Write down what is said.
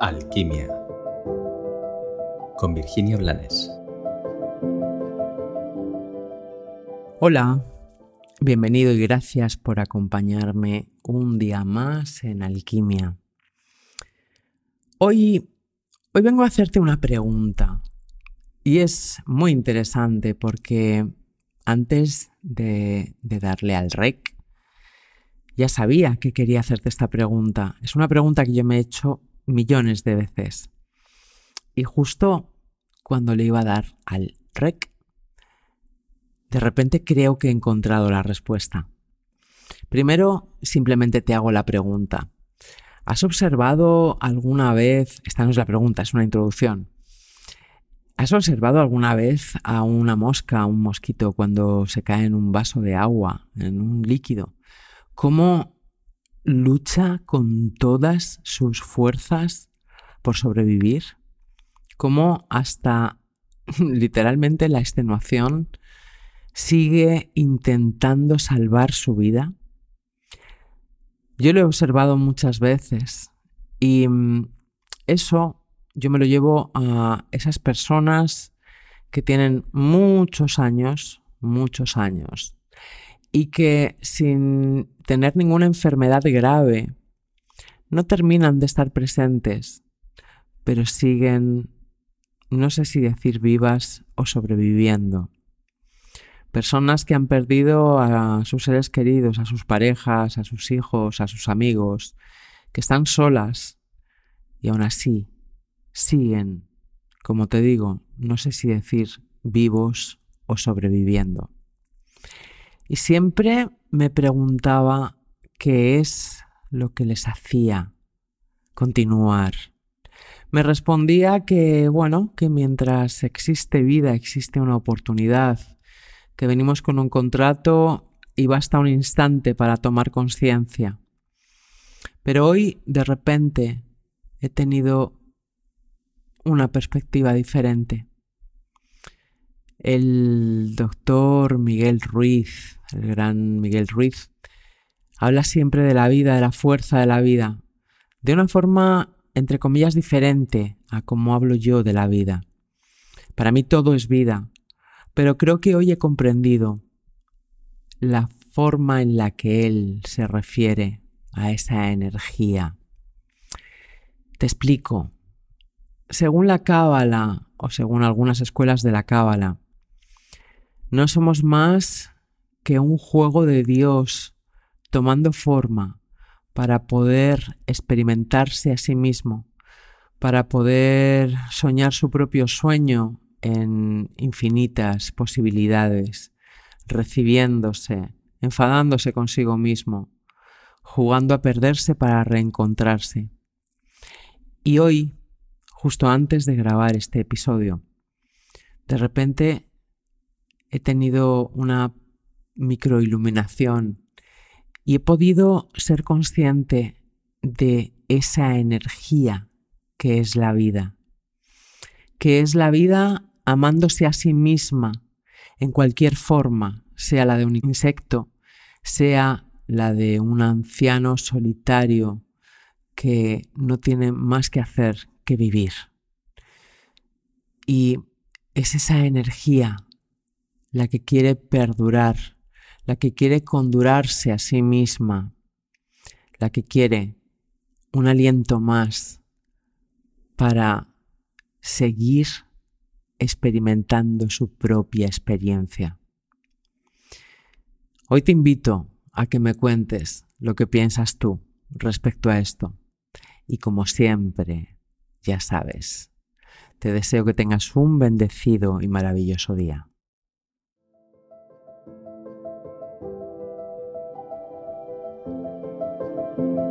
Alquimia con Virginia Blanes. Hola, bienvenido y gracias por acompañarme un día más en Alquimia. Hoy, hoy vengo a hacerte una pregunta y es muy interesante porque antes de, de darle al rec, ya sabía que quería hacerte esta pregunta. Es una pregunta que yo me he hecho millones de veces. Y justo cuando le iba a dar al rec, de repente creo que he encontrado la respuesta. Primero, simplemente te hago la pregunta. ¿Has observado alguna vez, esta no es la pregunta, es una introducción, ¿has observado alguna vez a una mosca, a un mosquito, cuando se cae en un vaso de agua, en un líquido? ¿Cómo lucha con todas sus fuerzas por sobrevivir, como hasta literalmente la extenuación sigue intentando salvar su vida. Yo lo he observado muchas veces y mm, eso yo me lo llevo a esas personas que tienen muchos años, muchos años, y que sin tener ninguna enfermedad grave no terminan de estar presentes, pero siguen, no sé si decir vivas o sobreviviendo. Personas que han perdido a sus seres queridos, a sus parejas, a sus hijos, a sus amigos, que están solas y aún así siguen, como te digo, no sé si decir vivos o sobreviviendo. Y siempre me preguntaba qué es lo que les hacía continuar. Me respondía que, bueno, que mientras existe vida, existe una oportunidad, que venimos con un contrato y basta un instante para tomar conciencia. Pero hoy, de repente, he tenido una perspectiva diferente. El doctor Miguel Ruiz el gran Miguel Ruiz, habla siempre de la vida, de la fuerza de la vida, de una forma, entre comillas, diferente a como hablo yo de la vida. Para mí todo es vida, pero creo que hoy he comprendido la forma en la que él se refiere a esa energía. Te explico. Según la Cábala, o según algunas escuelas de la Cábala, no somos más que un juego de Dios tomando forma para poder experimentarse a sí mismo, para poder soñar su propio sueño en infinitas posibilidades, recibiéndose, enfadándose consigo mismo, jugando a perderse para reencontrarse. Y hoy, justo antes de grabar este episodio, de repente he tenido una microiluminación y he podido ser consciente de esa energía que es la vida, que es la vida amándose a sí misma en cualquier forma, sea la de un insecto, sea la de un anciano solitario que no tiene más que hacer que vivir. Y es esa energía la que quiere perdurar la que quiere condurarse a sí misma, la que quiere un aliento más para seguir experimentando su propia experiencia. Hoy te invito a que me cuentes lo que piensas tú respecto a esto. Y como siempre, ya sabes, te deseo que tengas un bendecido y maravilloso día. You